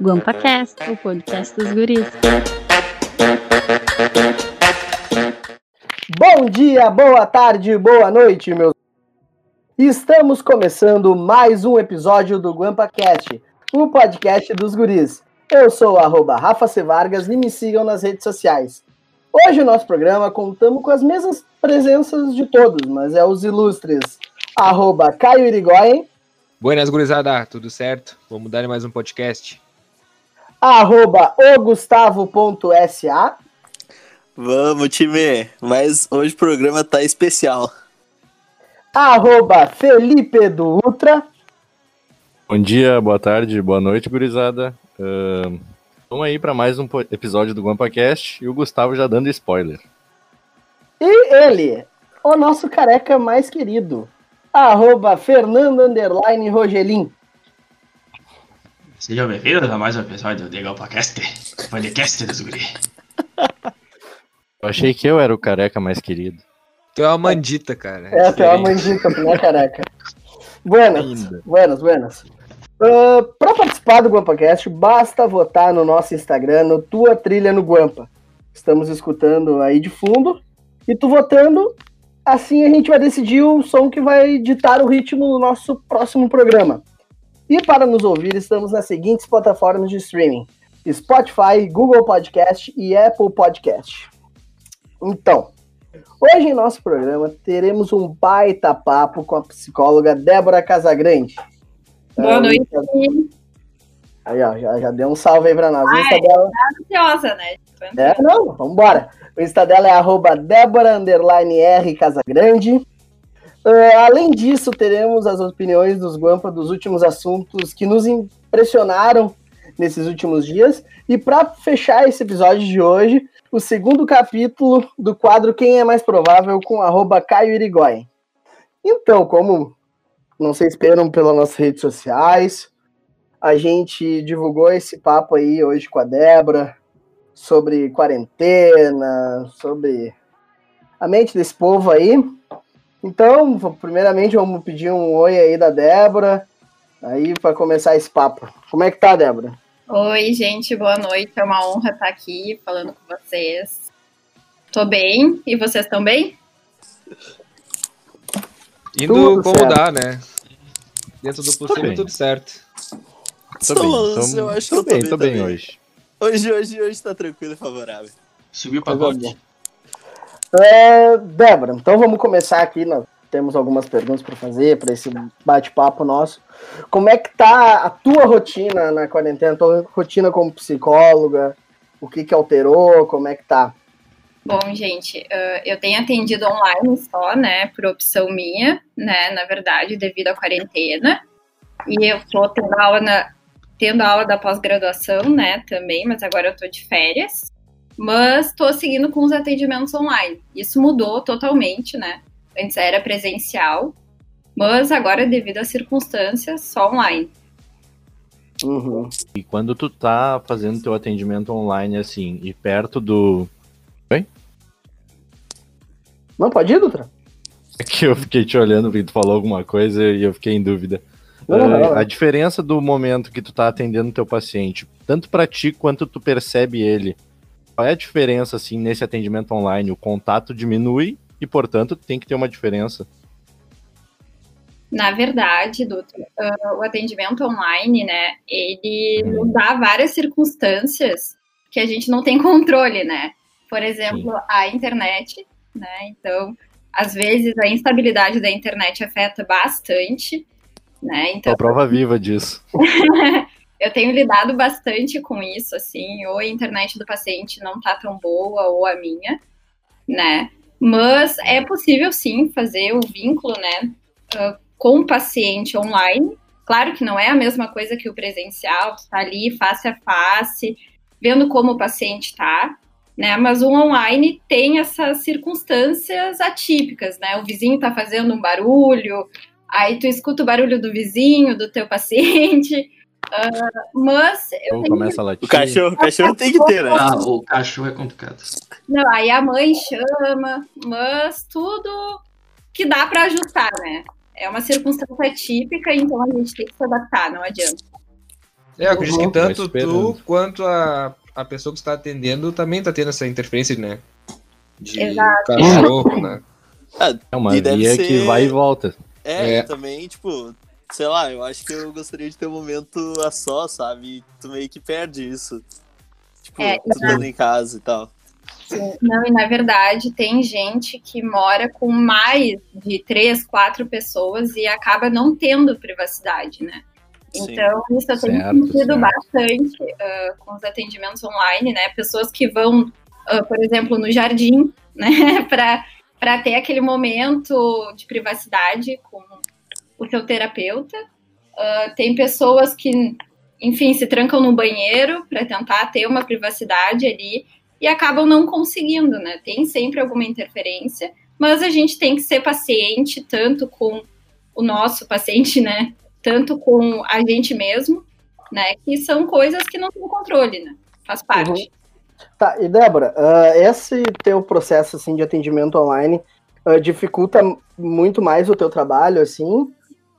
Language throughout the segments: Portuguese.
GuampaCast, o podcast dos guris. Bom dia, boa tarde, boa noite, meus. Estamos começando mais um episódio do GuampaCast, o podcast dos guris. Eu sou o arroba Rafa C. Vargas e me sigam nas redes sociais. Hoje no nosso programa contamos com as mesmas presenças de todos, mas é os ilustres arroba Caio Irigoyen. Buenas, gurizada, tudo certo? Vamos dar mais um podcast. Arroba ogustavo.sa. Vamos, time, mas hoje o programa tá especial. Arroba Felipe do Ultra. Bom dia, boa tarde, boa noite, gurizada. Uh, vamos aí para mais um episódio do GuampaCast e o Gustavo já dando spoiler. E ele, o nosso careca mais querido, arroba Fernando Underline Rogelin. Sejam bem-vindos a mais um episódio do GuampaCast, podcast dos guri. Eu achei que eu era o careca mais querido. Tu é uma mandita, cara. É, tu é uma mandita, tu não é careca. Buenas, Ainda. buenas, buenas. Uh, para participar do GuampaCast, basta votar no nosso Instagram, no Tua Trilha no Guampa. Estamos escutando aí de fundo. E tu votando, assim a gente vai decidir o som que vai ditar o ritmo do nosso próximo programa. E para nos ouvir, estamos nas seguintes plataformas de streaming: Spotify, Google Podcast e Apple Podcast. Então, hoje em nosso programa teremos um baita papo com a psicóloga Débora Casagrande. Boa noite. Aí, ó, já, já deu um salve aí pra nós. Ai, Insta dela... tá ansiosa, né? É, não, vambora. O Insta dela é arroba Débora Casagrande. Uh, além disso, teremos as opiniões dos Guampa dos últimos assuntos que nos impressionaram nesses últimos dias. E para fechar esse episódio de hoje, o segundo capítulo do quadro Quem é Mais Provável com arroba Caio Irigoyen. Então, como não se esperam pelas nossas redes sociais, a gente divulgou esse papo aí hoje com a Débora sobre quarentena, sobre a mente desse povo aí. Então, primeiramente, vamos pedir um oi aí da Débora, aí para começar esse papo. Como é que tá, Débora? Oi, gente, boa noite. É uma honra estar aqui falando com vocês. Tô bem, e vocês estão bem? Indo tudo como certo. dá, né? Dentro do possível, tudo certo. Tô, tô bem, tô, eu acho tô, tô bem, tô bem, bem hoje. Hoje, hoje, hoje tá tranquilo e favorável. Subiu pra pagode. É, Débora, então vamos começar aqui. Nós temos algumas perguntas para fazer para esse bate-papo nosso. Como é que tá a tua rotina na quarentena, a tua rotina como psicóloga? O que que alterou? Como é que tá? Bom, gente, eu tenho atendido online só, né, por opção minha, né, na verdade, devido à quarentena. E eu tô tendo aula, na, tendo aula da pós-graduação, né, também, mas agora eu tô de férias. Mas tô seguindo com os atendimentos online. Isso mudou totalmente, né? Antes era presencial, mas agora, devido às circunstâncias, só online. Uhum. E quando tu tá fazendo teu atendimento online assim, e perto do. Oi? Não, pode ir, Dutra? É que eu fiquei te olhando porque tu falou alguma coisa e eu fiquei em dúvida. Não, não, não. A diferença do momento que tu tá atendendo teu paciente, tanto para ti quanto tu percebe ele, qual é a diferença assim nesse atendimento online? O contato diminui e, portanto, tem que ter uma diferença. Na verdade, doutor, uh, o atendimento online, né, ele hum. nos dá várias circunstâncias que a gente não tem controle, né? Por exemplo, Sim. a internet, né? Então, às vezes a instabilidade da internet afeta bastante, né? Então, a prova viva disso. eu tenho lidado bastante com isso, assim, ou a internet do paciente não tá tão boa, ou a minha, né? Mas é possível sim fazer o vínculo, né? Com o paciente online. Claro que não é a mesma coisa que o presencial, tá ali face a face, vendo como o paciente está, né? Mas o online tem essas circunstâncias atípicas, né? O vizinho tá fazendo um barulho, aí tu escuta o barulho do vizinho, do teu paciente. Uh, mas eu tenho... começa a latir. O cachorro, o cachorro tem que ter, né? Ah, o cachorro é complicado. Não, aí a mãe chama, mas tudo que dá para ajustar, né? É uma circunstância típica, então a gente tem que se adaptar, não adianta. É, eu acredito Uhum. que tanto Tô esperando. tu quanto a, a pessoa que está atendendo também tá tendo essa interferência, né? De Exato. cachorro, né? É uma E via que ser- vai e volta. É, É. também, tipo, sei lá, eu acho que eu gostaria de ter um momento a só, sabe? E tu meio que perde isso. Tipo, É, tu em casa e tal. Sim. Não, e na verdade tem gente que mora com mais de três, quatro pessoas e acaba não tendo privacidade, né? Sim. Então, isso eu tenho Certo, sentido certo. bastante ah, com os atendimentos online, né? Pessoas que vão, ah, por exemplo, no jardim, né? Para ter aquele momento de privacidade com o seu terapeuta. Ah, tem pessoas que, enfim, se trancam no banheiro para tentar ter uma privacidade ali e acabam não conseguindo, né? Tem sempre alguma interferência, mas a gente tem que ser paciente tanto com o nosso paciente, né? Tanto com a gente mesmo, né? Que são coisas que não tem controle, né? Faz parte. Tá, e Débora, ah, esse teu processo assim, de atendimento online ah, dificulta muito mais o teu trabalho, assim?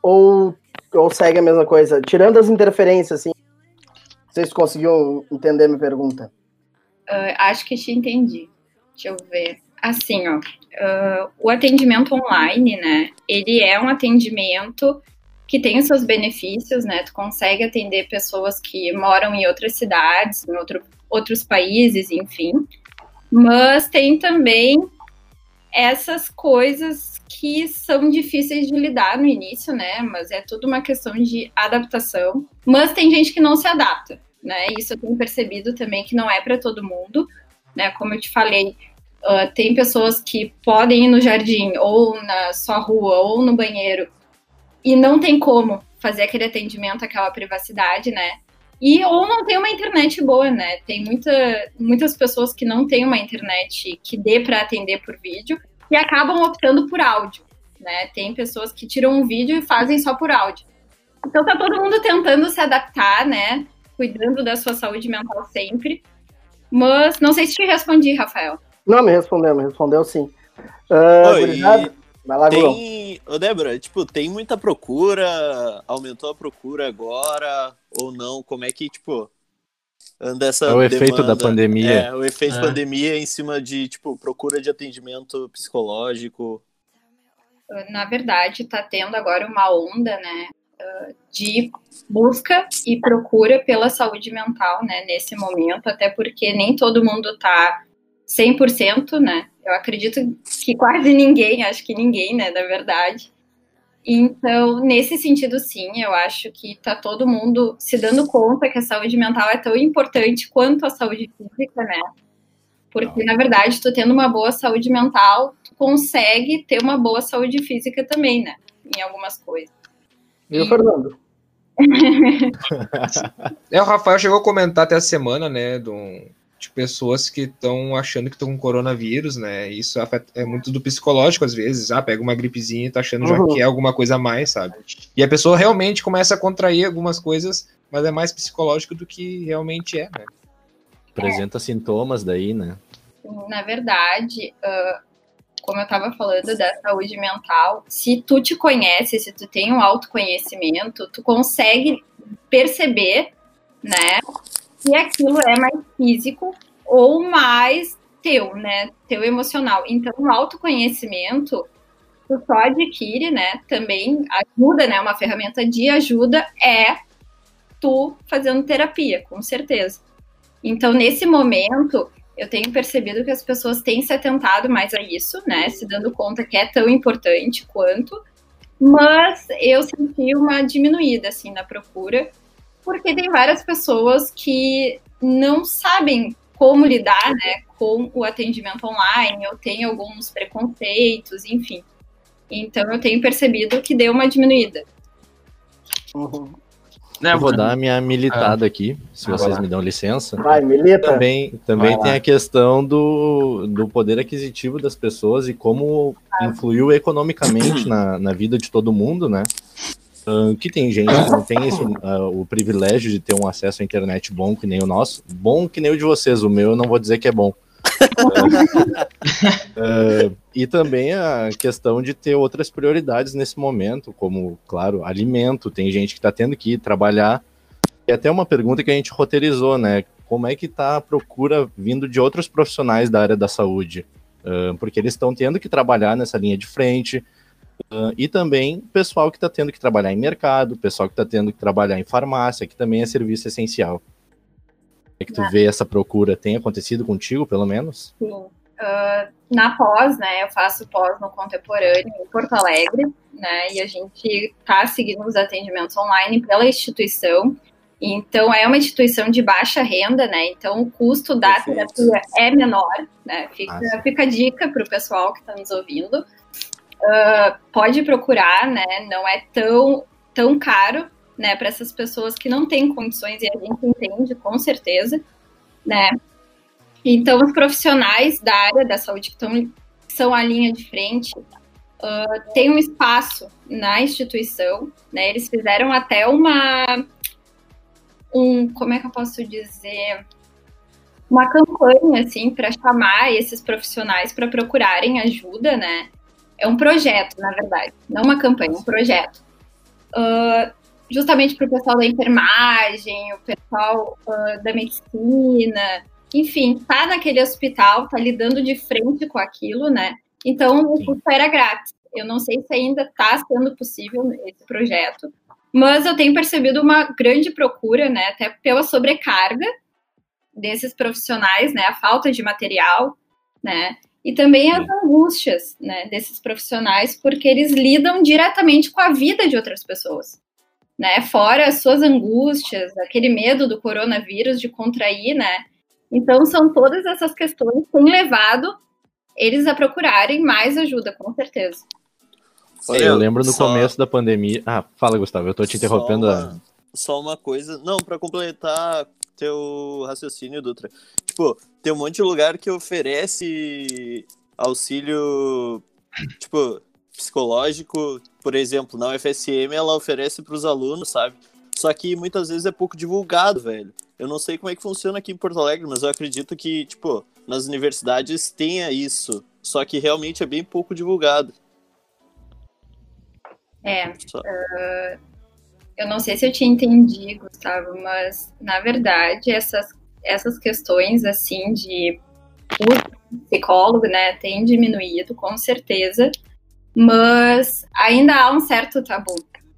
Ou, ou segue a mesma coisa? Tirando as interferências, assim, vocês conseguiram entender minha pergunta? Ah, acho que te entendi. Deixa eu ver. Assim, ó, ah, o atendimento online, né? Ele é um atendimento que tem os seus benefícios, né? Tu consegue atender pessoas que moram em outras cidades, em outro, outros países, enfim. Mas tem também essas coisas que são difíceis de lidar no início, né? Mas é tudo uma questão de adaptação. Mas tem gente que não se adapta, né? Isso eu tenho percebido também que não é para todo mundo, né? Como eu te falei, uh, tem pessoas que podem ir no jardim ou na sua rua ou no banheiro e não tem como fazer aquele atendimento, aquela privacidade, né? E ou não tem uma internet boa, né? Tem muita, muitas pessoas que não têm uma internet que dê para atender por vídeo e acabam optando por áudio, né? Tem pessoas que tiram um vídeo e fazem só por áudio. Então tá todo mundo tentando se adaptar, né? Cuidando da sua saúde mental sempre. Mas não sei se te respondi, Rafael. Não, me respondeu, me respondeu sim. Ah, Oi, vai lá. Tem. Ô, Débora, tipo, tem muita procura? Aumentou a procura agora? Ou não? Como é que, tipo, anda essa. É o efeito demanda? da pandemia. É, o efeito É. pandemia em cima de, tipo, procura de atendimento psicológico. na verdade, está tendo agora uma onda, né, uh, de busca e procura pela saúde mental, né, nesse momento, até porque nem todo mundo está 100%, né, eu acredito que quase ninguém, acho que ninguém, né, na verdade. Então, nesse sentido, sim, eu acho que tá todo mundo se dando conta que a saúde mental é tão importante quanto a saúde física, né? Porque, na verdade, tu tendo uma boa saúde mental, tu consegue ter uma boa saúde física também, né? Em algumas coisas. E o Fernando? É, o Rafael chegou a comentar até a semana, né, de, um- de pessoas que estão achando que estão com coronavírus, né? Isso afeta- é muito do psicológico às vezes. Ah, pega uma gripezinha e tá achando já Uhum. que é alguma coisa a mais, sabe? E a pessoa realmente começa a contrair algumas coisas, mas é mais psicológico do que realmente é, né? Apresenta sintomas daí, né? Na verdade, ah, como eu estava falando da saúde mental, se tu te conhece, se tu tem um autoconhecimento, tu consegue perceber, né, que aquilo é mais físico ou mais teu, né, teu emocional. Então, o autoconhecimento tu só adquire, né, também ajuda, né, uma ferramenta de ajuda é tu fazendo terapia, com certeza. Então, nesse momento, eu tenho percebido que as pessoas têm se atentado mais a isso, né? Se dando conta que é tão importante quanto. Mas eu senti uma diminuída, assim, na procura, porque tem várias pessoas que não sabem como lidar, né, com o atendimento online, ou tem alguns preconceitos, enfim. Então eu tenho percebido que deu uma diminuída. Uhum. Né, Eu vou dar a minha militada aqui, se Ah, vocês me dão licença. Vai, milita. Também, também Vai tem a questão do, do poder aquisitivo das pessoas e como influiu economicamente na, na vida de todo mundo, né? Que tem gente que não tem esse, ah, o privilégio de ter um acesso à internet bom que nem o nosso. Bom que nem o de vocês, o meu eu não vou dizer que é bom. Ah, e também a questão de ter outras prioridades nesse momento, como, claro, alimento. Tem gente que está tendo que ir trabalhar E até uma pergunta que a gente roteirizou, né? Como é que tá a procura vindo de outros profissionais da área da saúde? Uh, porque eles estão tendo que trabalhar nessa linha de frente, uh, e também pessoal que está tendo que trabalhar em mercado, pessoal que está tendo que trabalhar em farmácia, que também é serviço essencial. É que tu É. vê essa procura, tem acontecido contigo, pelo menos? Sim. Uh, na pós, né, eu faço pós no contemporâneo em Porto Alegre, né, e a gente está seguindo os atendimentos online pela instituição. Então, é uma instituição de baixa renda, né, então o custo da Perfeito. terapia é menor, né, fica, Ah, fica a dica para o pessoal que está nos ouvindo. Uh, pode procurar, né, não é tão, tão caro, né, para essas pessoas que não têm condições, e a gente entende, com certeza, né, então, os profissionais da área da saúde que, tão, que são a linha de frente uh, têm um espaço na instituição, né? Eles fizeram até uma. Um, como é que eu posso dizer? Uma campanha, assim, para chamar esses profissionais para procurarem ajuda, né? É um projeto, na verdade, não uma campanha, um projeto. Uh, justamente para o pessoal da enfermagem, o pessoal uh, da medicina, enfim, tá naquele hospital, tá lidando de frente com aquilo, né? Então o custo era grátis. Eu não sei se ainda está sendo possível esse projeto, mas eu tenho percebido uma grande procura, né? Até pela sobrecarga desses profissionais, né? A falta de material, né? E também as angústias, né? Desses profissionais, porque eles lidam diretamente com a vida de outras pessoas. Né, fora as suas angústias, aquele medo do coronavírus de contrair, né? Então, são todas essas questões que têm levado eles a procurarem mais ajuda, com certeza. Olha, eu lembro no só- começo da pandemia. Ah, fala, Gustavo, eu tô te interrompendo. Só a- uma, só uma coisa. Não, pra completar teu raciocínio, Dutra. Tipo, tem um monte de lugar que oferece auxílio, tipo, psicológico. Por exemplo, na UFSM ela oferece pros alunos, sabe? Só que muitas vezes é pouco divulgado, velho. Eu não sei como é que funciona aqui em Porto Alegre, mas eu acredito que, tipo, nas universidades tenha isso. Só que realmente é bem pouco divulgado. É, Só- eu não sei se eu te entendi, Gustavo, mas na verdade essas, essas questões assim de o psicólogo, né, tem diminuído com certeza, mas ainda há um certo tabu,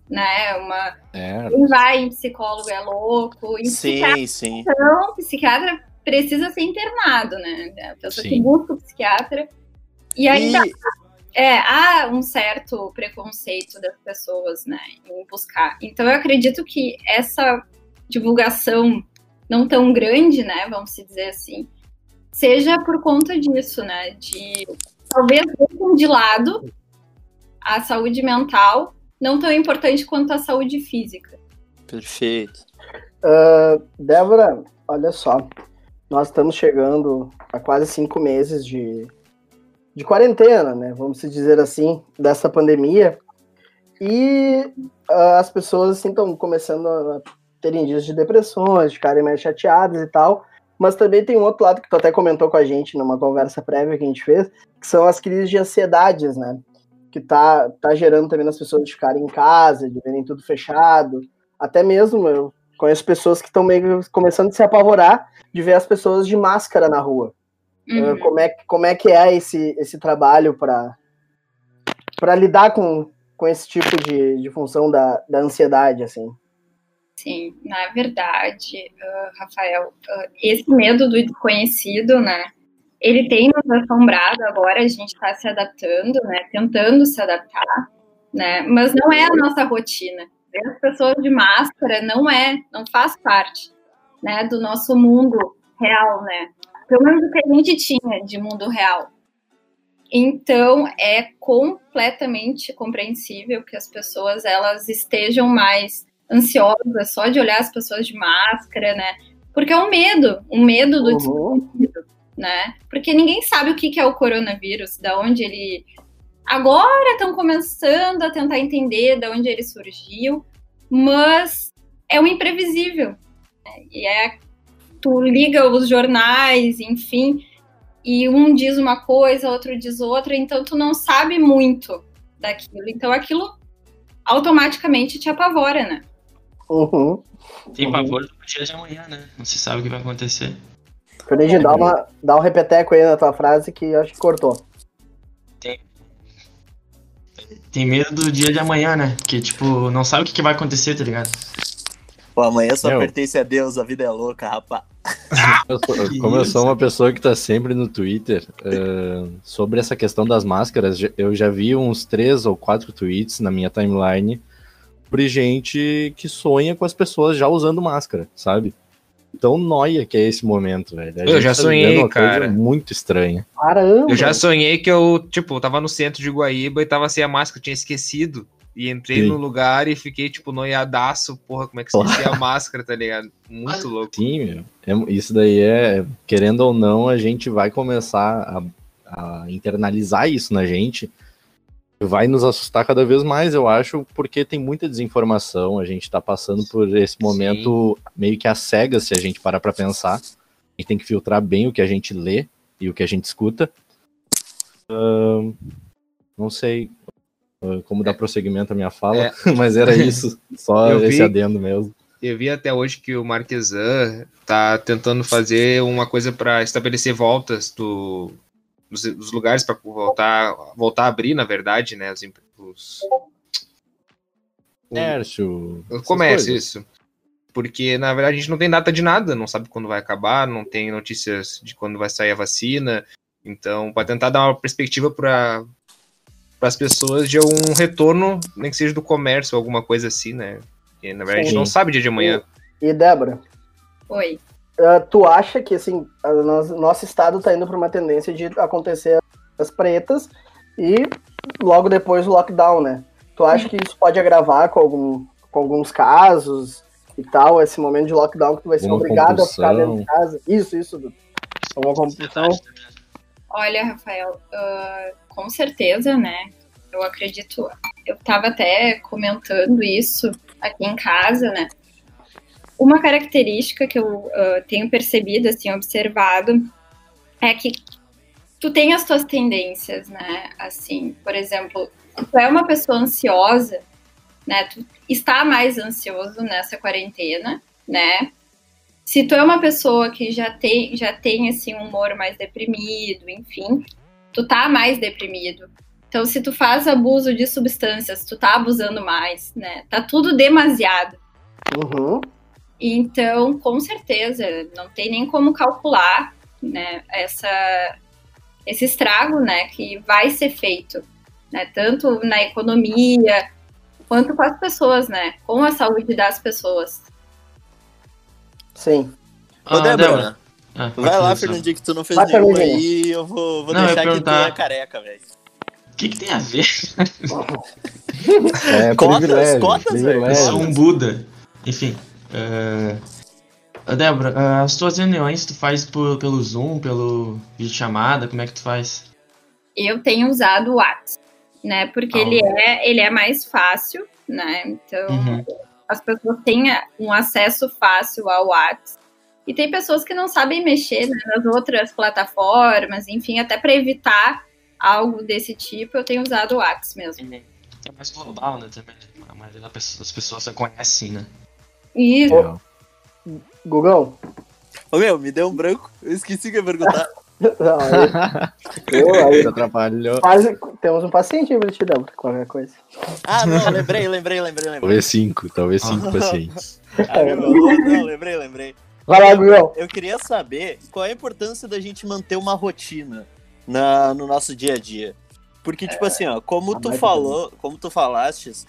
né? Uma É, quem vai em psicólogo é louco, em psiquiatra Sim, sim. Então, o psiquiatra precisa ser internado, né? A pessoa que Sim. busca o psiquiatra. E ainda E- é, há um certo preconceito das pessoas, né, em buscar. Então, eu acredito que essa divulgação não tão grande, né, vamos se dizer assim, seja por conta disso, né, de talvez deixem de lado a saúde mental, não tão importante quanto a saúde física. Perfeito. Ah, Débora, olha só. Nós estamos chegando a quase cinco meses de, de quarentena, né? Vamos dizer assim, dessa pandemia. E ah, as pessoas assim, estão começando a terem dias de depressões, de ficarem mais chateadas e tal. Mas também tem um outro lado que tu até comentou com a gente numa conversa prévia que a gente fez, que são as crises de ansiedades, né? Que tá, tá gerando também nas pessoas de ficarem em casa, de verem tudo fechado. Até mesmo eu conheço pessoas que estão meio começando a se apavorar de ver as pessoas de máscara na rua. Uhum. Uh, como, é, que- como é que é esse, esse trabalho para lidar com, com esse tipo de, de função da, da ansiedade, assim? Sim, na verdade, ah, Rafael, ah, esse medo do desconhecido, né? Ele tem nos assombrado agora, a gente está se adaptando, né? Tentando se adaptar, né? Mas não é a nossa rotina. Ver as pessoas de máscara não é, não faz parte, né? Do nosso mundo real, né? Pelo menos o que a gente tinha de mundo real. Então, é completamente compreensível que as pessoas elas estejam mais ansiosas só de olhar as pessoas de máscara, né? Porque é um medo, um medo do Uhum. desconhecido, né? Porque ninguém sabe o que é o coronavírus, da onde ele agora estão começando a tentar entender de onde ele surgiu, mas é um imprevisível. né? E é tu liga os jornais, enfim, e um diz uma coisa, outro diz outra, então tu não sabe muito daquilo. Então aquilo automaticamente te apavora, né? Uhum. Tem pavor do dia de amanhã, né? Não se sabe o que vai acontecer. Fernandinho, dá, uma, dá um repeteco aí na tua frase que eu acho que cortou. Tem medo do dia de amanhã, né? Que, tipo, não sabe o que, que vai acontecer, tá ligado? Pô, amanhã só Meu. pertence a Deus, a vida é louca. Eu sou- Que como eu sou uma pessoa que tá sempre no Twitter, eh, sobre essa questão das máscaras, eu já vi uns três ou quatro tweets na minha timeline sobre gente que sonha com as pessoas já usando máscara, sabe? Tão noia que é esse momento, velho. A Eu já tá sonhei, vivendo uma coisa cara. muito estranha. Caramba! Eu já sonhei que eu, tipo, tava no centro de Guaíba e tava sem a máscara, tinha esquecido. E entrei Sim. no lugar e fiquei, tipo, noiadaço. Porra, como é que esqueci a máscara, tá ligado? Muito louco. Sim, meu. É- isso daí é, querendo ou não, a gente vai começar a, a internalizar isso na gente. Vai nos assustar cada vez mais, eu acho, porque tem muita desinformação. A gente tá passando por esse momento meio que às cegas, se a gente parar pra pensar. A gente tem que filtrar bem o que a gente lê e o que a gente escuta. Ahn, não sei como dar prosseguimento à minha fala, mas era isso. Só Eu esse vi- adendo mesmo. Eu vi até hoje que o Marquesan tá tentando fazer uma coisa pra estabelecer voltas do, dos, dos lugares para voltar, voltar a abrir, na verdade, né? Os, os- Comércio. o comércio, coisas. isso. Porque, na verdade, a gente não tem data de nada, não sabe quando vai acabar, não tem notícias de quando vai sair a vacina. Então, para tentar dar uma perspectiva para as pessoas de um retorno, nem que seja do comércio, alguma coisa assim, né? Porque, na verdade, a gente não sabe dia de amanhã. E Débora, Oi. ah, tu acha que assim, a nós- nosso estado tá indo para uma tendência de acontecer as pretas e logo depois o lockdown, né? Tu acha que isso pode agravar com, algum, com alguns casos e tal, esse momento de lockdown que tu vai ser Uma obrigado a ficar compulsão. dentro de casa? Isso, isso. Dudu. Uma compulsão. Olha, Rafael, ah, com certeza, né? Eu acredito. Eu estava até comentando isso aqui em casa, né? Uma característica que eu ah, tenho percebido, assim, observado, é que tu tem as tuas tendências, né? Assim, por exemplo, tu é uma pessoa ansiosa, né? Tu está mais ansioso nessa quarentena, né? Se tu é uma pessoa que já tem, já tem assim, um humor mais deprimido, enfim, tu tá mais deprimido. Então, se tu faz abuso de substâncias, tu tá abusando mais, né? Tá tudo demasiado. Uhum. Então, com certeza, não tem nem como calcular, né, essa, esse estrago, né, que vai ser feito, né, tanto na economia quanto com as pessoas, né, com a saúde das pessoas. Sim. Ô, Débora, Ah, vai lá. Fernandinho, que tu não fez Vai, nenhuma Fernandinho. aí eu vou, vou Não, eu ia deixar que tu perguntar. é careca, velho. O que, que tem a ver? É Cotas, cotas, velho. Eu sou um Buda. Enfim. ah, Débora, ah, as tuas reuniões tu faz por- pelo Zoom, pelo videochamada, como é que tu faz? Eu tenho usado o WhatsApp, né, porque Ah. ele é, ele é mais fácil, né, então Uhum. As pessoas têm um acesso fácil ao WhatsApp. E tem pessoas que não sabem mexer né, nas outras plataformas, enfim, até para evitar algo desse tipo, eu tenho usado o WhatsApp mesmo. É mais global, né, também. A maioria das pessoas, das pessoas já conhecem, né? E Legal. Gugão? Ô, meu, me deu um branco. Eu esqueci que ia perguntar. Não, aí, eu, aí, atrapalhou. quase, temos um paciente aí pra te dar qualquer coisa. Ah, não, lembrei, lembrei, lembrei, lembrei. Talvez cinco, talvez cinco pacientes. Ah, meu, não, lembrei, lembrei. Vai lá, Gugão. Eu queria saber qual é a importância da gente manter uma rotina na, no nosso dia a dia. Porque, tipo assim, ó, como a tu falou, como tu falastes,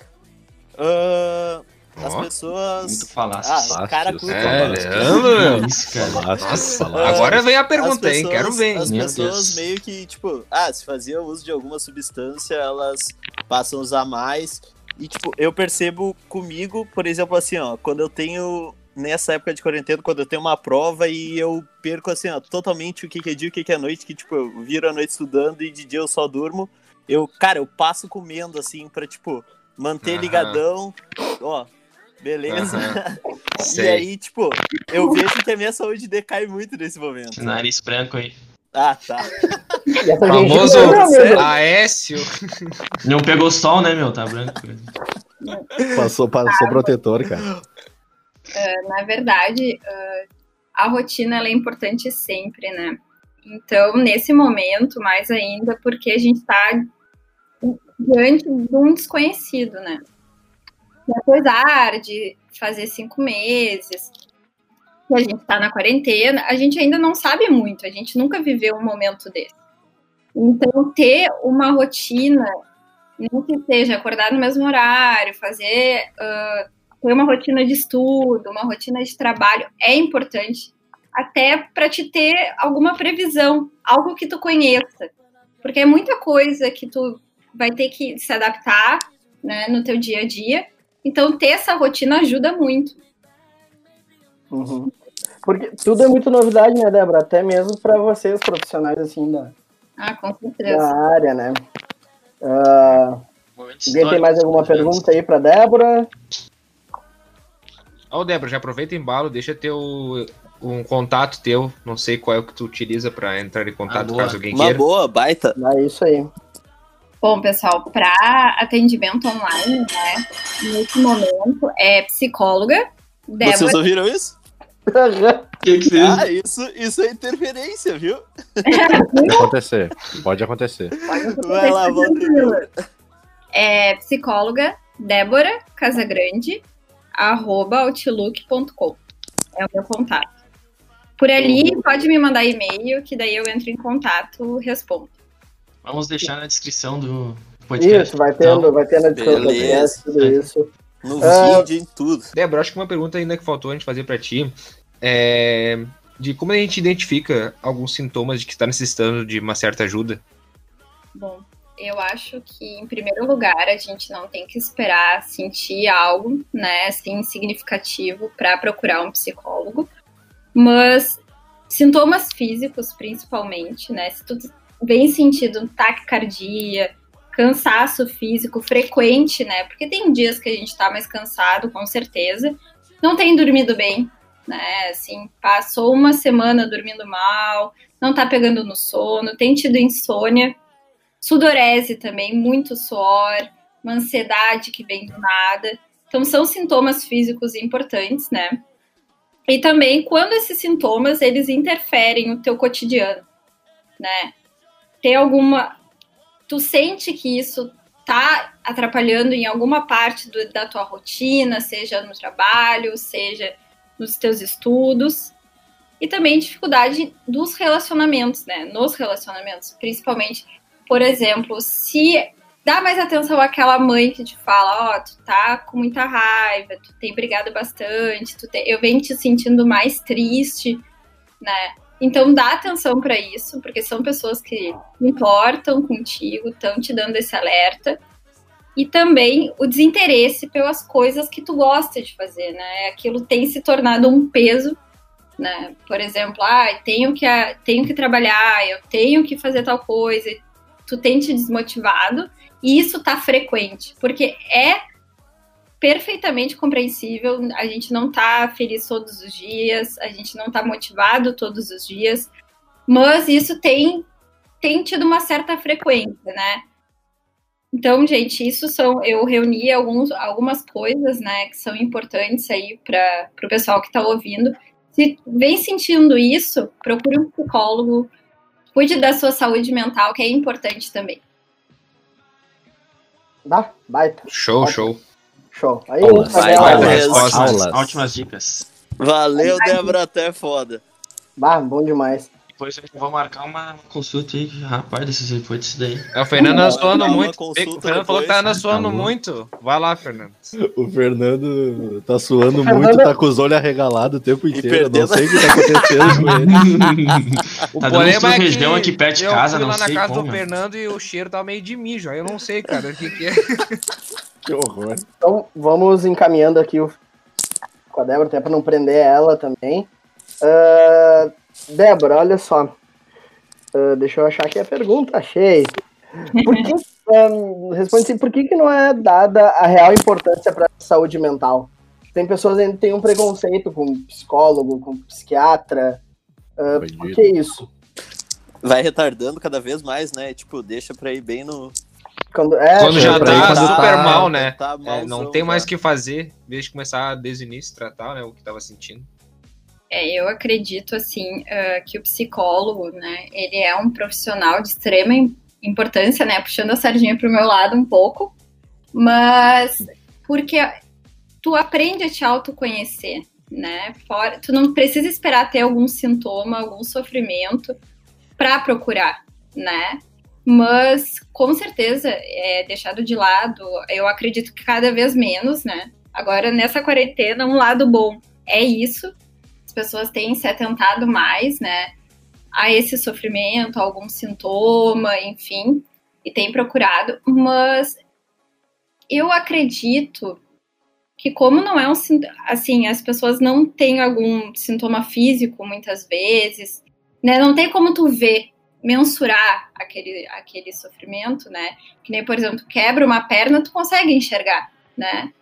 ah, as Ó, pessoas. Tu falaste. Ah, o cara curte É, Leandro. Isso, cara. Falaste, Nossa, falaste. agora vem a pergunta, hein? pessoas- Quero ver. As Meu pessoas Deus. meio que, tipo, ah, se fazia uso de alguma substância, elas passam a usar mais. E, tipo, eu percebo comigo, por exemplo, assim, ó, quando eu tenho, nessa época de quarentena, quando eu tenho uma prova e eu perco, assim, ó, totalmente o que que é dia e o que que é noite, que, tipo, eu viro a noite estudando e de dia eu só durmo. Eu, cara, eu passo comendo, assim, pra, tipo, manter Aham. ligadão, ó, beleza. Aham. E Sei. aí, tipo, eu vejo que a minha saúde decai muito nesse momento. Nariz branco aí. Ah, tá. Famoso Deus. Aécio. Não pegou sol, né, meu? Tá branco. Passou, passou protetor, cara. Uh, na verdade, uh, a rotina ela é importante sempre, né? Então, nesse momento, mais ainda, porque a gente está diante de um desconhecido, né? E apesar de fazer cinco meses, que a gente está na quarentena, a gente ainda não sabe muito, a gente nunca viveu um momento desse. Então, ter uma rotina, nem que seja acordar no mesmo horário, fazer uh, ter uma rotina de estudo, uma rotina de trabalho, é importante, até para te ter alguma previsão, algo que tu conheça. Porque é muita coisa que tu vai ter que se adaptar né, no teu dia a dia. Então, ter essa rotina ajuda muito. Uhum. Porque tudo é muito novidade, né, Débora? Até mesmo para vocês, profissionais, assim, da, ah, com certeza. da área, né? Uh, alguém tem mais alguma pergunta aí para Débora? Ó, oh, Débora, já aproveita o embalo, deixa teu um contato teu, não sei qual é o que tu utiliza para entrar em contato ah, caso alguém Uma queira. boa, baita. É isso aí. Bom, pessoal, para atendimento online, né, nesse momento é psicóloga. Débora... Vocês ouviram isso? que que ah, isso, isso é interferência, viu? Pode acontecer. Pode acontecer. Pode acontecer Vai lá, volta. É psicóloga Débora Casagrande, arroba outlook.com. É o meu contato. Por ali, pode me mandar e-mail, que daí eu entro em contato e respondo. Vamos deixar na descrição do podcast. Isso, vai tendo, Então, vai ter na descrição do Beleza. podcast, tudo isso. No Ah. vídeo, em tudo. Débora, acho que uma pergunta ainda que faltou a gente fazer para ti é de como a gente identifica alguns sintomas de que está necessitando de uma certa ajuda. Bom, eu acho que, em primeiro lugar, a gente não tem que esperar sentir algo, né, assim, significativo para procurar um psicólogo. Mas sintomas físicos, principalmente, né, se tu vem sentindo taquicardia, cansaço físico frequente, né, porque tem dias que a gente tá mais cansado, com certeza, não tem dormido bem, né, assim, passou uma semana dormindo mal, não tá pegando no sono, tem tido insônia, sudorese também, muito suor, uma ansiedade que vem do nada. Então, são sintomas físicos importantes, né? E também quando esses sintomas, eles interferem no teu cotidiano, né? Tem alguma... Tu sente que isso tá atrapalhando em alguma parte do, da tua rotina, seja no trabalho, seja nos teus estudos. E também dificuldade dos relacionamentos, né? Nos relacionamentos, principalmente por exemplo, se dá mais atenção àquela mãe que te fala, ó, oh, tu tá com muita raiva, tu tem brigado bastante, tu te... eu venho te sentindo mais triste, né? Então dá atenção para isso, porque são pessoas que importam contigo, estão te dando esse alerta. E também o desinteresse pelas coisas que tu gosta de fazer, né? Aquilo tem se tornado um peso, né? Por exemplo, ah, tenho que tenho que trabalhar, eu tenho que fazer tal coisa, tu tem te desmotivado e isso tá frequente, porque é perfeitamente compreensível, a gente não tá feliz todos os dias, a gente não tá motivado todos os dias, mas isso tem tem tido uma certa frequência, né? Então, gente, isso são eu reuni alguns, algumas coisas, né, que são importantes aí para o pessoal que está ouvindo. Se vem sentindo isso, procure um psicólogo, cuide da sua saúde mental, que é importante também. Dá? Baita. Show, Baita. show. Show. Aí, Aulas. Vai. Ótimas, Aulas. ótimas dicas. Valeu, Débora, até foda. Bah, bom demais. Depois eu vou marcar uma consulta aí, rapaz, desses depois disso daí. É, o Fernando anda suando muito. O Fernando falou que tá anda depois. suando Tá muito. Vai lá, Fernando. O Fernando tá suando Fernando- muito, tá com os olhos arregalados o tempo inteiro. Eu não sei o que tá acontecendo com ele. O Tá dando problema um é que sorrisão aqui perto de eu casa, fui não lá na sei casa do como. Fernando e o cheiro tá meio de mijo. Aí eu não sei, cara, o que que é. Que horror. Então, vamos encaminhando aqui o... com a Débora, até para não prender ela também. Ah, Débora, olha só. Ah, deixa eu achar aqui a pergunta, achei. Por que, ah, responde assim, por que, que não é dada a real importância para a saúde mental? Tem pessoas que ainda têm um preconceito com psicólogo, com psiquiatra. Ah, por que isso? Vai retardando cada vez mais, né? Tipo, deixa pra ir bem no. Quando, é, Quando já tá quando super tá- mal, né? tá É, não tem mais o que fazer, em vez de começar desde o início tratar né, o que tava sentindo. É, eu acredito, assim, ah, que o psicólogo, né, ele é um profissional de extrema im- importância, né, puxando a sardinha pro meu lado um pouco, mas porque tu aprende a te autoconhecer, né, fora, tu não precisa esperar ter algum sintoma, algum sofrimento para procurar, né, mas com certeza é deixado de lado, eu acredito que cada vez menos, né, agora nessa quarentena, um lado bom é isso, as pessoas têm se atentado mais, né, a esse sofrimento, a algum sintoma, enfim, e têm procurado, mas eu acredito que como não é um assim, as pessoas não têm algum sintoma físico muitas vezes, né, não tem como tu ver, mensurar aquele aquele sofrimento, né? Que nem, por exemplo, quebra uma perna, tu consegue enxergar, né?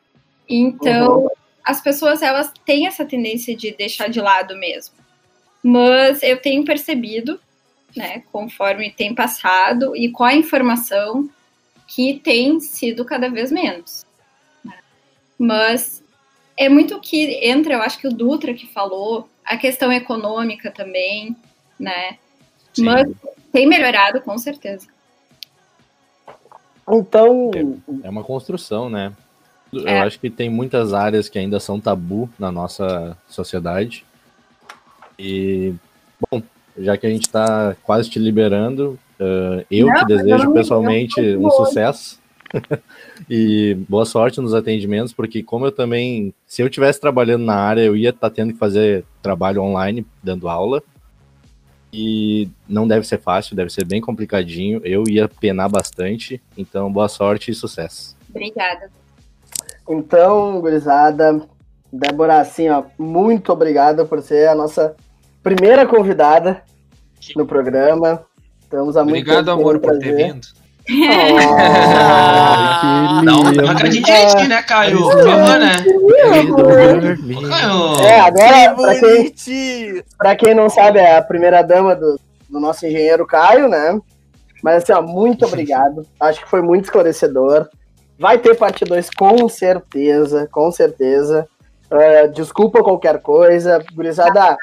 Então, as pessoas elas têm essa tendência de deixar de lado mesmo. Mas eu tenho percebido, né, conforme tem passado e com a informação que tem sido cada vez menos. né? Mas é muito que entra, eu acho que o Dutra que falou, a questão econômica também, né? Sim. Mas tem melhorado com certeza. Então, É uma construção, né? Eu É. acho que tem muitas áreas que ainda são tabu na nossa sociedade. E, bom, já que a gente está quase te liberando, eh, eu Não, te desejo não- pessoalmente não um sucesso. e boa sorte nos atendimentos, porque como eu também, se eu tivesse trabalhando na área, eu ia estar tendo que fazer trabalho online, dando aula. E não deve ser fácil, deve ser bem complicadinho. Eu ia penar bastante. Então, boa sorte e sucesso. Obrigada. então, gurizada, Débora, assim, ó, muito obrigada por ser a nossa primeira convidada no programa. Estamos há muito Obrigado, amor, por ter vindo. Oh, Não, não acredite nisso, né, Caio? Por favor, né? Caio. É, agora, pra quem, pra quem não sabe, é a primeira dama do, do nosso engenheiro Caio, né? Mas assim, ó, muito obrigado. Acho que foi muito esclarecedor. Vai ter parte 2 com certeza, com certeza. Ah, desculpa qualquer coisa. Gurizada,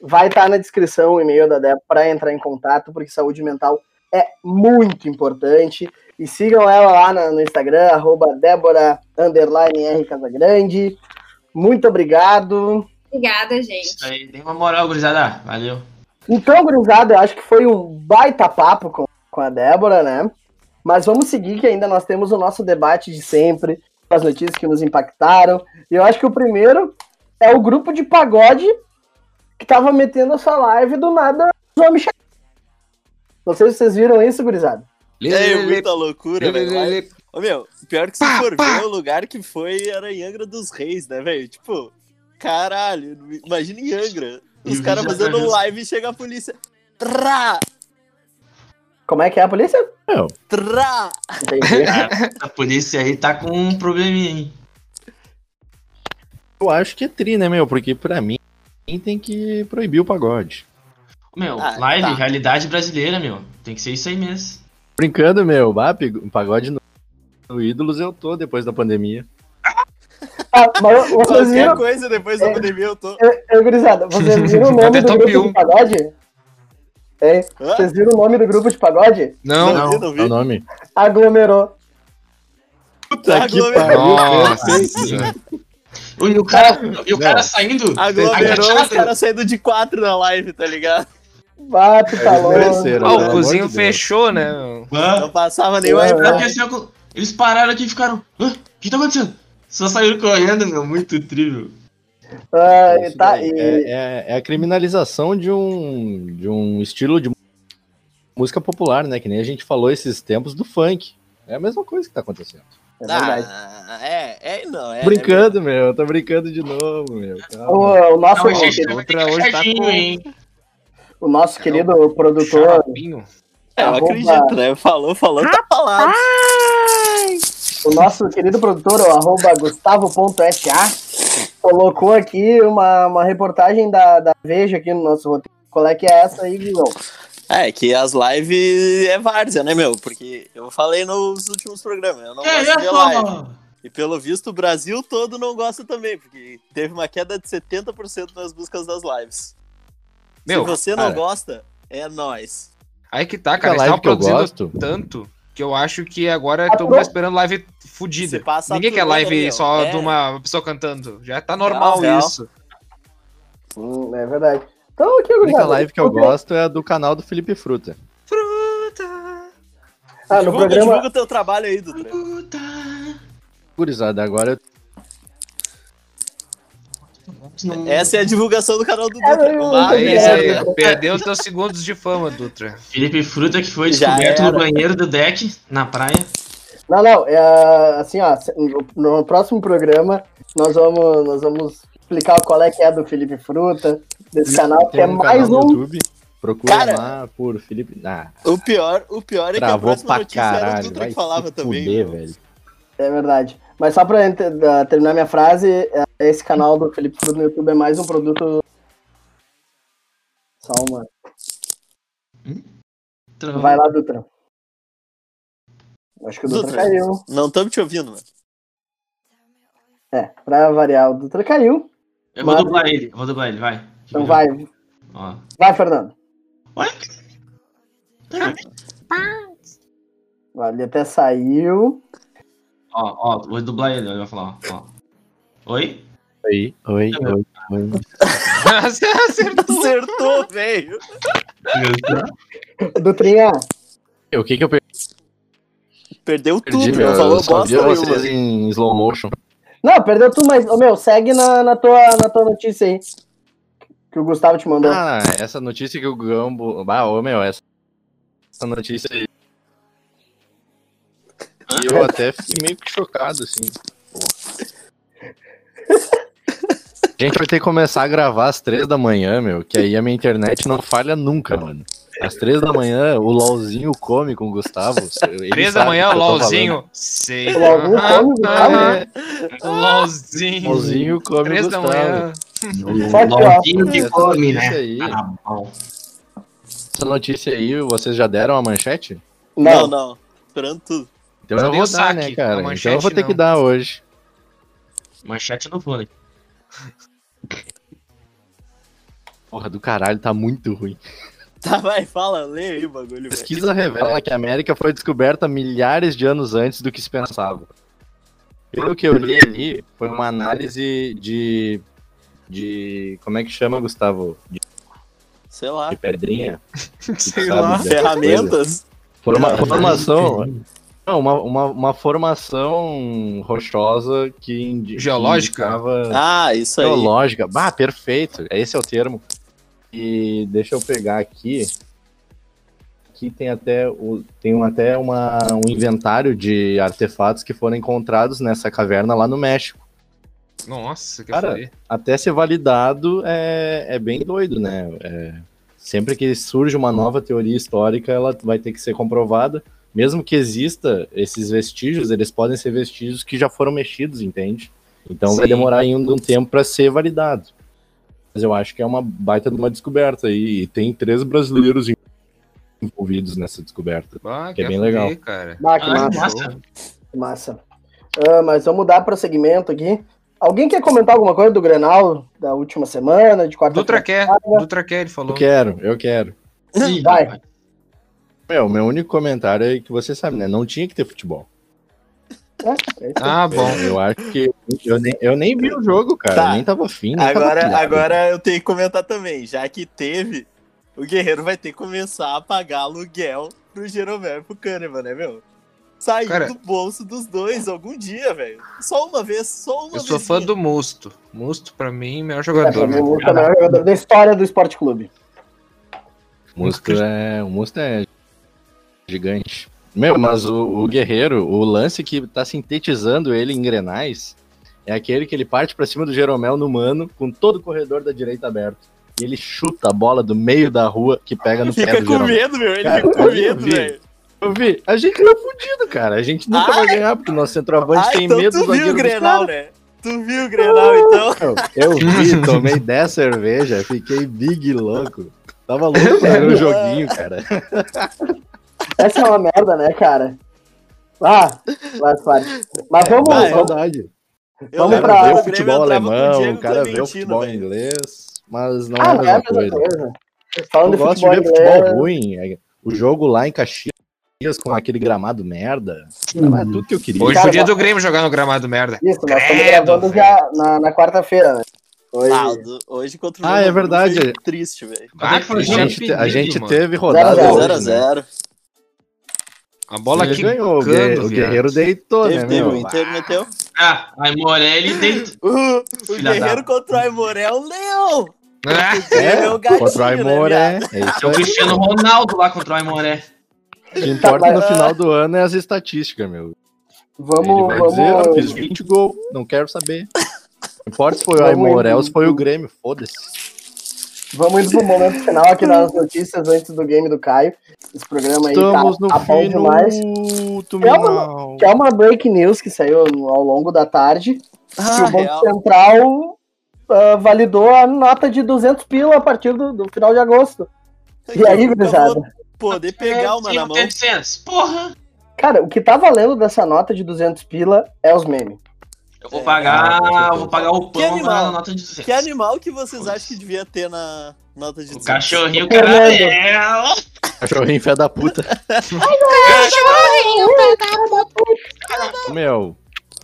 vai estar na descrição o e-mail da Débora para entrar em contato, porque saúde mental é muito importante. E sigam ela lá no Instagram, arroba Débora underline R Casagrande. Muito obrigado. Obrigada, Isso gente. aí, dê uma moral, gurizada. Valeu. Então, gurizada, eu acho que foi um baita papo com, com a Débora, né? Mas vamos seguir, que ainda nós temos o nosso debate de sempre, as notícias que nos impactaram. E eu acho que o primeiro é o grupo de pagode que tava metendo a sua live do nada. os homens Não sei se vocês viram isso, gurizada. É muita loucura, velho. Ô, meu, pior que se Pá, for pá. ver o lugar que foi era em Angra dos Reis, né, velho? Tipo, caralho, imagina em Angra. Os caras fazendo atrás live e chega a polícia. Trá! Como é que é a polícia? Trá! Entendi. A polícia aí tá com um probleminha, hein? Eu acho que é tri, né, meu? Porque pra mim tem que proibir o pagode. Meu, Ah, live, tá. realidade brasileira, meu. Tem que ser isso aí mesmo. Brincando, meu. Bah, pagode no, no Ídolos eu tô depois da pandemia. Ah, mas vocês viram, coisa depois da pandemia eu tô. é, é, gurizada, vocês viram o nome do grupo um. de pagode? É, Hã? vocês viram o nome do grupo de pagode? Não, Não vi, não É o vi. nome. Aglomerou. Puta que nossa. E o cara, e o cara saindo. Aglomerou agachado. os caras saindo de quatro na live, tá ligado? Ah, tu tá louco. Ah, pelo o cozinho de fechou, né? Ah, Não passava nem o É. é eles pararam aqui e ficaram. "Hã? O que tá acontecendo? Só saíram correndo, meu. Muito incrível. Ah, Isso tá, daí. e- é, é- é a criminalização de um, de um estilo de música popular, né? Que nem a gente falou esses tempos do funk. É a mesma coisa que tá acontecendo. é. Ah, é, é, não, é. brincando, meu. Tô brincando de novo, meu. Calma. O, o nosso, Não, vai ter que hoje tá com-? O nosso querido produtor, Xaropinho. É, eu Arroba- acredito, né? Falou, falou, tá falado. o nosso querido produtor, o arroba gustavo.sa, colocou aqui uma, uma reportagem da, da Veja aqui no nosso roteiro. Qual é que é essa aí, Guilherme? É, que as lives é várzea, né, meu? Porque eu falei nos últimos programas, eu não É, gosto de ver live. E pelo visto o Brasil todo não gosta também, porque teve uma queda de 70% nas buscas das lives. Meu, Se você não cara. gosta, é nós. Aí que tá, A cara. Eles live estavam que eu produzindo gosto. tanto que eu acho que agora mundo tá esperando live passa Ninguém quer live meu? só É. de uma pessoa cantando. Já tá normal Real, real. isso. Hum, é verdade. Então, aqui, A única live que eu gosto é a do canal do Felipe Fruta. Fruta, Ah, no divulga, programa. divulga o teu trabalho aí. Puta. Gurizada, agora eu Não- Essa é a divulgação do canal do É, Dutra. É É. Perdeu teus segundos de fama, Dutra. Felipe Fruta que foi descoberto era. no banheiro do deck, na praia. Não, não, é, assim, ó, no, próximo programa nós vamos, nós vamos explicar qual é que é do Felipe Fruta, desse canal, que é um mais um. YouTube. Procura Cara. lá por Felipe. Ah, O pior, o pior é que a próxima pra notícia era o caralho. Dutra Vai que falava também. fuder, velho. É verdade. Mas só da- terminar minha frase, é, esse canal do Felipe Fruta no YouTube é mais um produto. Só uma. Travou. Vai lá, Dutra. Acho que o Dutra, Dutra. caiu. Não estamos te ouvindo, mano. É, pra variar, o Dutra caiu. Eu vou Mas- dublar ele, eu vou dublar ele, vai. Então vai, Ó. vai, Fernando. Oi? Ele até saiu. Ó, ó, vou dublar ele, ele vai falar, ó. Oi? Oi, oi, oi, oi. Você acertou. Acertou, velho. Dutrinha, O que que eu perdi? Perdeu Perdi, tudo, meu, não falou eu só vi bosta vocês em slow motion. Não, perdeu tudo, mas, ô, meu, segue na, na, tua, na tua notícia aí. Que o Gustavo te mandou. Ah, essa notícia que o Gambo. Ah, ô meu, essa, essa notícia aí. E eu até fiquei meio que chocado, assim. Pô. A gente vai ter que começar a gravar às três da manhã, meu, que aí a minha internet não falha nunca, mano. Às três da manhã, o LOLzinho come com o Gustavo. Três da manhã, tô LOLzinho. Sei. O LOLzinho come, Gustavo? Aham. LOLzinho. falando. LOLzinho come Três o da Gustavo. manhã. Que, ó, Loginho que Essa come, notícia né? aí. Ah, bom. Essa notícia aí, vocês já deram a manchete? Não, não. Esperando tudo. Então eu dei vou o dar, saque, né, cara? Então manchete eu vou ter não. que dar hoje. Manchete no vôlei. Porra do caralho, tá muito ruim. Tá, vai, fala, lê aí o bagulho, velho. Pesquisa revela que a América foi descoberta milhares de anos antes do que se pensava. Pelo que eu li ali, foi uma análise de. de. Como é que chama, Gustavo? De, Sei lá. de pedrinha? Sei lá. Ferramentas? Forma, formação. Não, uma, uma, uma formação rochosa que indi- Geológica? que Ah, isso aí. Geológica. Bah, perfeito. Esse é o termo. E deixa eu pegar aqui. Aqui tem até, o, tem um- até uma, um inventário de artefatos que foram encontrados nessa caverna lá no México. Nossa, que Cara. Até ser validado é, é bem doido, né? É, sempre que surge uma nova teoria histórica, ela vai ter que ser comprovada. Mesmo que exista esses vestígios, eles podem ser vestígios que já foram mexidos, entende? Então vai Sim. demorar ainda um tempo para ser validado. Mas eu acho que é uma baita de uma descoberta aí. E tem três brasileiros envolvidos nessa descoberta. Ah, que é bem legal. cara. Ah, que Ah, massa. massa. que massa. Ah, mas vamos dar prosseguimento aqui. Alguém quer comentar alguma coisa do Grenal da última semana, de quarta Dutra quer. Dutra quer, ele falou. Eu quero, eu quero. Ih, Vai. rapaz. Meu, meu único comentário é que você sabe, né? Não tinha que ter futebol. Ah, bom. Eu, acho que. Eu nem, eu nem vi o jogo, cara. Tá. Eu nem tava afim. nem tava Agora, agora eu tenho que comentar também. Já que teve, o Guerreiro vai ter que começar a pagar aluguel pro Jeromel e pro Kahneman, né, meu? Sair Cara- do bolso dos dois algum dia, velho. Só uma vez, só uma Eu sou vezinha. fã do Musto. Musto, pra mim, melhor É, jogador. mim, né? o Musto é o melhor jogador da história do esporte clube. Musto é, o Musto é gigante. Meu, mas o, o Guerreiro, o lance que tá sintetizando ele em Grenais é aquele que ele parte pra cima do Jeromel no mano, com todo o corredor da direita aberto. E ele chuta a bola do meio da rua que pega no pé Fica do com Jeromel. medo, meu. Ele Cara, fica com medo, vi. velho. Eu vi, a gente tá fudido, cara. A gente nunca Ai. vai ganhar, porque o nosso centroavante Ah, tem então medo tu do viu o Grenal, né? Tu viu o Grenal, então? Eu, eu vi, tomei 10 cerveja, fiquei big louco. Tava louco pra ver o joguinho, cara. Essa é uma merda, né, cara? Ah, faz parte. Mas vamos, vai, vamos, saudade. vamos O pra. cara vê o futebol alemão, o cara vê o futebol velho. inglês, mas não Ah, é a é a mesma coisa. coisa. Falando Eu de gosto de futebol ver futebol inglês. ruim. é, O jogo lá em Caxias com aquele gramado merda. Não é tudo que eu queria. Hoje Cara, foi o dia mas- do Grêmio jogar no gramado merda. Isso, nós estamos Credo, gravando velho. já na, na quarta-feira, né? Hoje. Ah, hoje contra o Ah, é verdade. Triste, velho. Ah, A gente, te- a gente teve rodada Zero a hoje, zero. né? 0x0. A bola Ele que ganhou, o, Guerre- o Guerreiro deitou, Teve, né, teve, o meu? Inter meteu. Ah, aí Morelli dentro. Uh, o Filha Guerreiro da- contra o Aimoré é um leão. Ah, É, Meu gatinho, contra o Aimor, né, é. É É o. Cristiano Ronaldo lá contra o Aimoré. O que importa no final do ano é as estatísticas, meu. Ele Vamos, vai dizer, eu vamos. fiz 20 gols, não quero saber. Não importa se foi o Vamos Aimoré ou se foi o Grêmio, foda-se. Vamos indo pro momento final aqui nas notícias antes do game do Caio. Esse programa aí Estamos tá, no tá bom demais. minuto, É Minal. Que é uma break news que saiu ao longo da tarde. que Ah, o Banco real. Central ah, validou a nota de 200 pila a partir do, do final de agosto. E aí, Eu gurizada? poder pegar uma na mão. 800. Porra! Cara, o que tá valendo dessa nota de 200 pila é os memes. Eu vou É, pagar, eu vou pagar o Que pão animal? na nota de 200. Que animal que vocês acham que devia ter na nota de O 200? cachorrinho Fernando. caramelo. Cachorrinho fé da puta. Meu,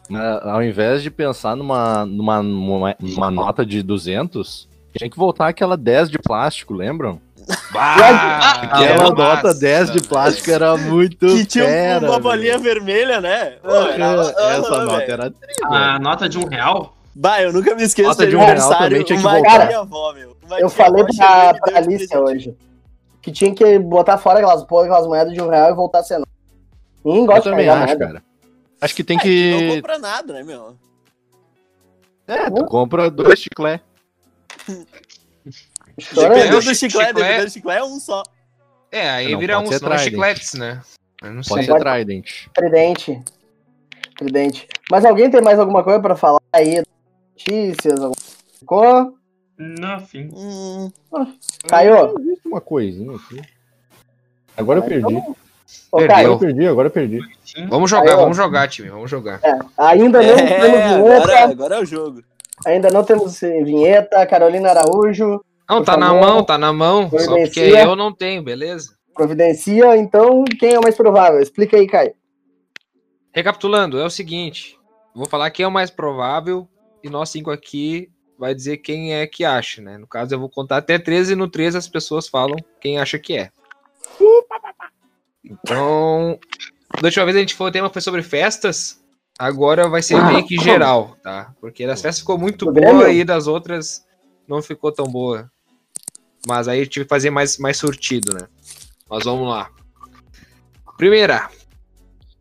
na- ao invés de pensar numa, numa, numa, numa nota de 200, tinha que voltar aquela 10 de plástico, lembram? Bah, Aquela nota 10 de plástico era muito Que tinha fera, uma velho. bolinha vermelha, né? Pô, era- Essa ah, nota velho. era triste. A nota de um real? Bah, eu nunca me esqueço Nota de de um real também tinha que voltar. minha avó, meu. Uma Eu falei pra, pra presente. hoje que tinha que botar fora aquelas, porra, aquelas moedas de um real e voltar a ser nota. Ninguém Eu gosta de também acho, moeda. cara. Acho que tem É, Não que. compra nada, né, meu? É, tu compra dois chiclete. Dependendo do chi- chiclete, dependendo do chiclete é um só. É, aí Não, vira uns não Trident. chicletes, né? Eu não Pode sei. ser Trident. Tridente. Tridente. Mas alguém tem mais alguma coisa pra falar aí? Notícias? Alguma coisa? Nothing. Hum, Caio, Existe uma coisinha aqui. Agora eu perdi. ô, Perdeu. Agora Caio eu perdi, agora eu perdi. Vamos jogar, vamos jogar, time. Vamos jogar. é, ainda não temos é, vinheta. agora, agora é o jogo. Ainda não temos eh, vinheta. Carolina Araújo Não, tá na mão, tá na mão. Só porque eu não tenho, beleza? providencia. Então, quem é o mais provável? Explica aí, Caio. Recapitulando, é o seguinte. Vou falar quem é o mais provável e nós cinco aqui vai dizer quem é que acha, né? No caso, eu vou contar até 13 e no 13 as pessoas falam quem acha que é. Então, da última vez a gente falou, o tema foi sobre festas. Agora vai ser meio que geral, tá? Porque das festas ficou muito boa e das outras não ficou tão boa. Mas aí eu tive que fazer mais, mais surtido, né? Mas vamos lá. Primeira.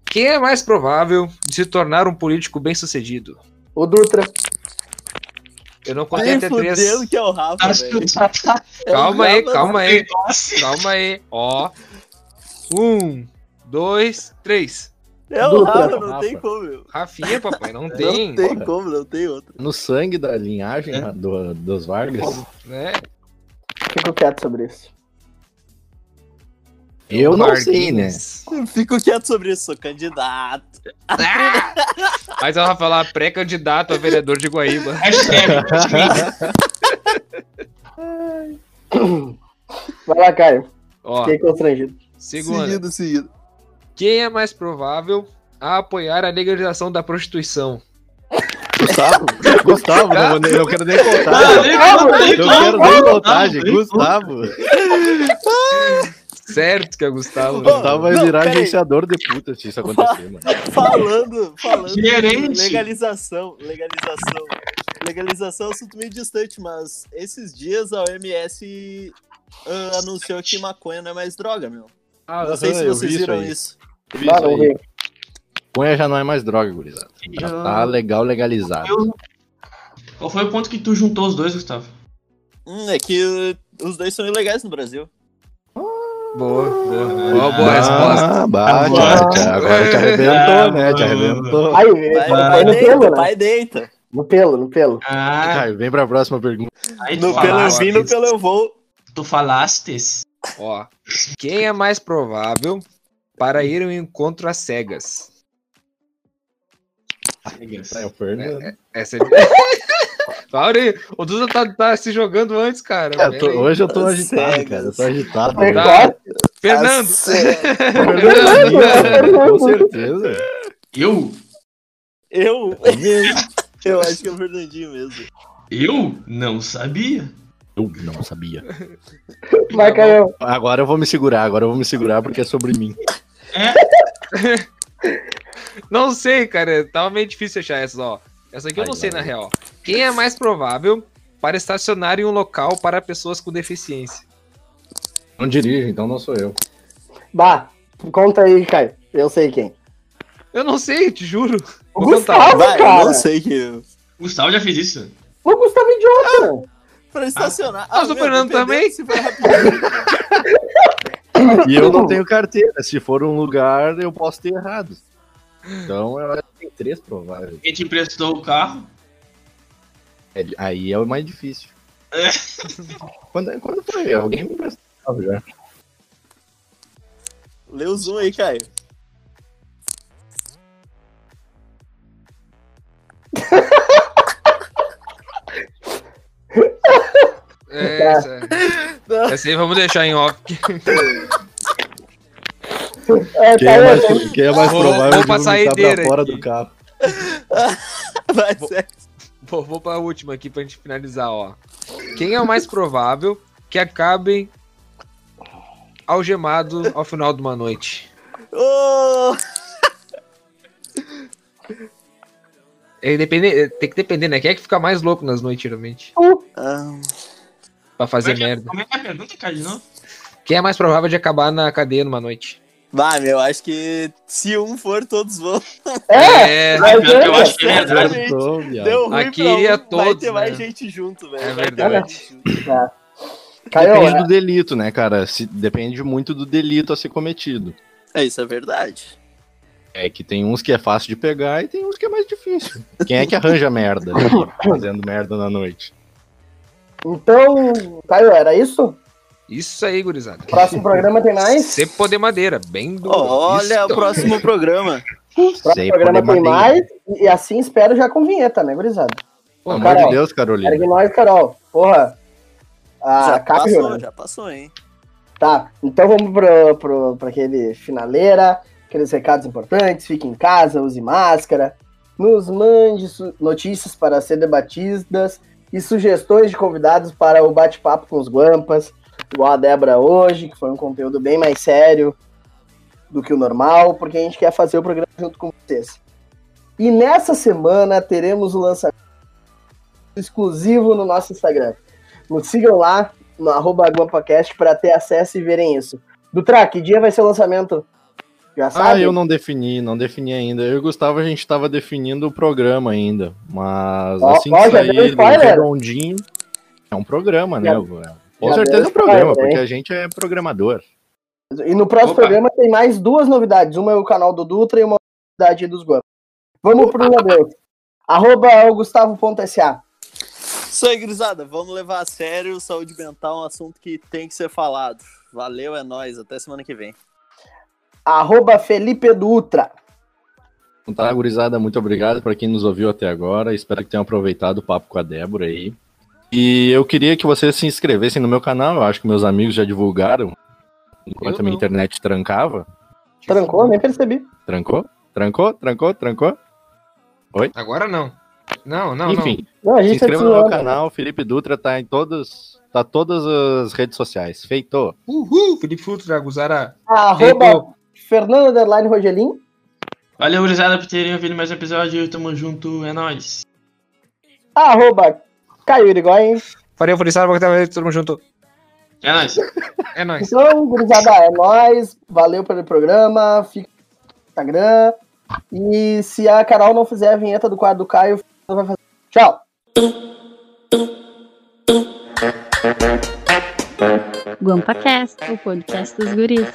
Quem é mais provável de se tornar um político bem-sucedido? O Dutra. Eu não contei Nem até três. que é o Rafa, tá. É Calma aí, calma aí, calma aí. Ó. Um, dois, três. É o Dutra. Rafa, não Rafa. tem como, meu. Rafinha, papai, não tem, Não tem como, não tem outro. No sangue da linhagem É. do- dos Vargas. né? Fico quieto sobre isso. Eu não sei, né? Varguinhas. Fico quieto sobre isso, sou candidato. Ah! Mas ela vai falar pré-candidato a vereador de Guaíba. Vai lá, Caio. Ó, Fiquei constrangido. segunda. Seguido, seguido. Quem é mais provável a apoiar a legalização da prostituição? Gustavo, Gustavo, não, não quero nem contar. Ah, nem conta, nem Eu quero nem contar, Não, gente. nem Gustavo. Certo que é Gustavo. né? Gustavo vai Não, virar peraí. agenciador de puta se isso acontecer, mano. Falando, falando Gerente. legalização, legalização. Legalização é um assunto meio distante, mas esses dias a OMS ah, anunciou que maconha não é mais droga, meu. Ah, Não sei se vocês vi viram isso. Isso ver. Maconha já não é mais droga, gurizada. Já tá legal, legalizado. Qual foi o ponto que tu juntou os dois, Gustavo? Hum, é que os dois são ilegais no Brasil. Boa, boa. Boa, boa resposta. Ah, bate, Agora- te- agora te arrebentou, né? Te arrebentou. Aí, foi pai no deita, pelo, né? pai deita. No pelo, no pelo. Ah, Caio, vem pra próxima pergunta. aí No pelo eu vim, no pelo eu vou. tu falastes. Ó, quem é mais provável para ir ao encontro às cegas? É o Fernando. Essa é. Para aí, o Duda tá, tá se jogando antes, cara. É, eu tô- hoje eu tô As agitado, cara. Eu tô agitado. Foi Tá. quase. Fernando! Tá Com certeza. Eu? Eu? Eu acho que é o Fernandinho mesmo. Eu não sabia. Eu não sabia. Vai, Caio. Agora eu vou me segurar, agora eu vou me segurar porque é sobre mim. É? Não sei, cara. Tava meio difícil achar essa, ó. Essa aqui eu Ai, não sei, na real. Quem é mais provável para estacionar em um local para pessoas com deficiência? Não dirijo, então não sou eu. Bah, conta aí, Caio. Eu sei quem. Eu não sei, te juro. O Vou. Gustavo, Vai, eu cara. não sei que eu... O Gustavo já fez isso. O Gustavo é idiota. Pra estacionar. Mas o meu, Fernando também? Se. E eu não tenho carteira. Se for um lugar, eu posso ter errado. Então eu acho que tem três prováveis. Quem te emprestou o carro? É, Aí é o mais difícil. É. Quando, quando foi? Alguém me emprestou já. Lê o zoom aí, Caio. É, essa, essa aí vamos deixar em off. É, Quem é mais, quem é mais Vou- provável vou de pra saideira pra fora aqui. do carro? Vai. Vou, vou pra última aqui pra gente finalizar, ó. Quem é o mais provável que acabem algemado ao final de uma noite? Ô, É, depende, tem que depender, né? Quem é que fica mais louco nas noites, geralmente? ah, Pra fazer é que- merda. Como é que é a pergunta? Quem é mais provável de acabar na cadeia numa noite? Vai, meu, acho que se um for, todos vão. É, É, mas que eu é, acho que é verdade. Deu ruim Aqui pra um, iria vai todos, ter mais né? gente junto, velho. É Vai ter verdade. mais gente junto. Caio, Depende é, do delito, né, cara? Se, depende muito do delito a ser cometido. É, isso é verdade. É que tem uns que é fácil de pegar e tem uns que é mais difícil. Quem é que arranja merda ali, fazendo merda na noite? então, Caio, era isso? Isso aí, gurizada. Próximo programa tem mais? Cepo de madeira, bem do. Olha o próximo programa. Próximo Sei, programa poder tem madeira. mais. E assim espero já com vinheta, né, gurizada? Pelo Ô, amor Carol, de Deus, Carolina. Ergue nós, Carol. Porra. A já capa passou, né? já passou, hein? Tá, então vamos pro, pro, pra aquele finaleira, aqueles recados importantes, fique em casa, use máscara, nos mande notícias para ser debatidas e sugestões de convidados para o bate-papo com os guampas, igual a Débora hoje, que foi um conteúdo bem mais sério do que o normal, porque a gente quer fazer o programa junto com vocês. E nessa semana teremos o lançamento exclusivo no nosso Instagram. Nos sigam lá, no arroba GuampaCast para ter acesso e verem isso. Dutra, que dia vai ser o lançamento? Já Ah, sabe? eu não defini, não defini ainda. Eu e o Gustavo, a gente tava definindo o programa ainda. Mas Ó, assim ó, que já sair redondinho, é um programa, né? Com já certeza é um programa, porque a gente é programador. E no próximo Opa. programa tem mais duas novidades. Uma é o canal do Dutra e uma novidade dos Guampas. Vamos pro adeus. Arroba o Gustavo.sa. Isso aí, gurizada. Vamos levar a sério. Saúde mental é um assunto que tem que ser falado. Valeu, é nóis. Até semana que vem. Arroba Felipe Dutra. Então tá, gurizada, muito obrigado para quem nos ouviu até agora. Espero que tenham aproveitado o papo com a Débora aí. E eu queria que vocês se inscrevessem no meu canal. Eu acho que meus amigos já divulgaram. Enquanto a minha internet trancava. Trancou? Nem percebi. Trancou? Trancou? Trancou? Trancou? Agora não. Não, não, Enfim, Não, se tá inscreva no meu canal. Felipe Dutra tá em todas, tá todas as redes sociais. Feito. Uhul, Felipe Futra, Guzara. Arroba. Fernando Underline Rogelim. Valeu, gurizada, por terem ouvido mais um episódio. Tamo junto, é nóis. Arroba Caio Irigoyen. Farei o Feliçado, porque tava todo mundo junto. É nóis. É nóis. Então, gurizada, é nóis. Valeu pelo programa. Fica no Instagram. E se a Carol não fizer a vinheta do quadro do Caio, vai fazer. Tchau. GuampaCast, o podcast dos guris.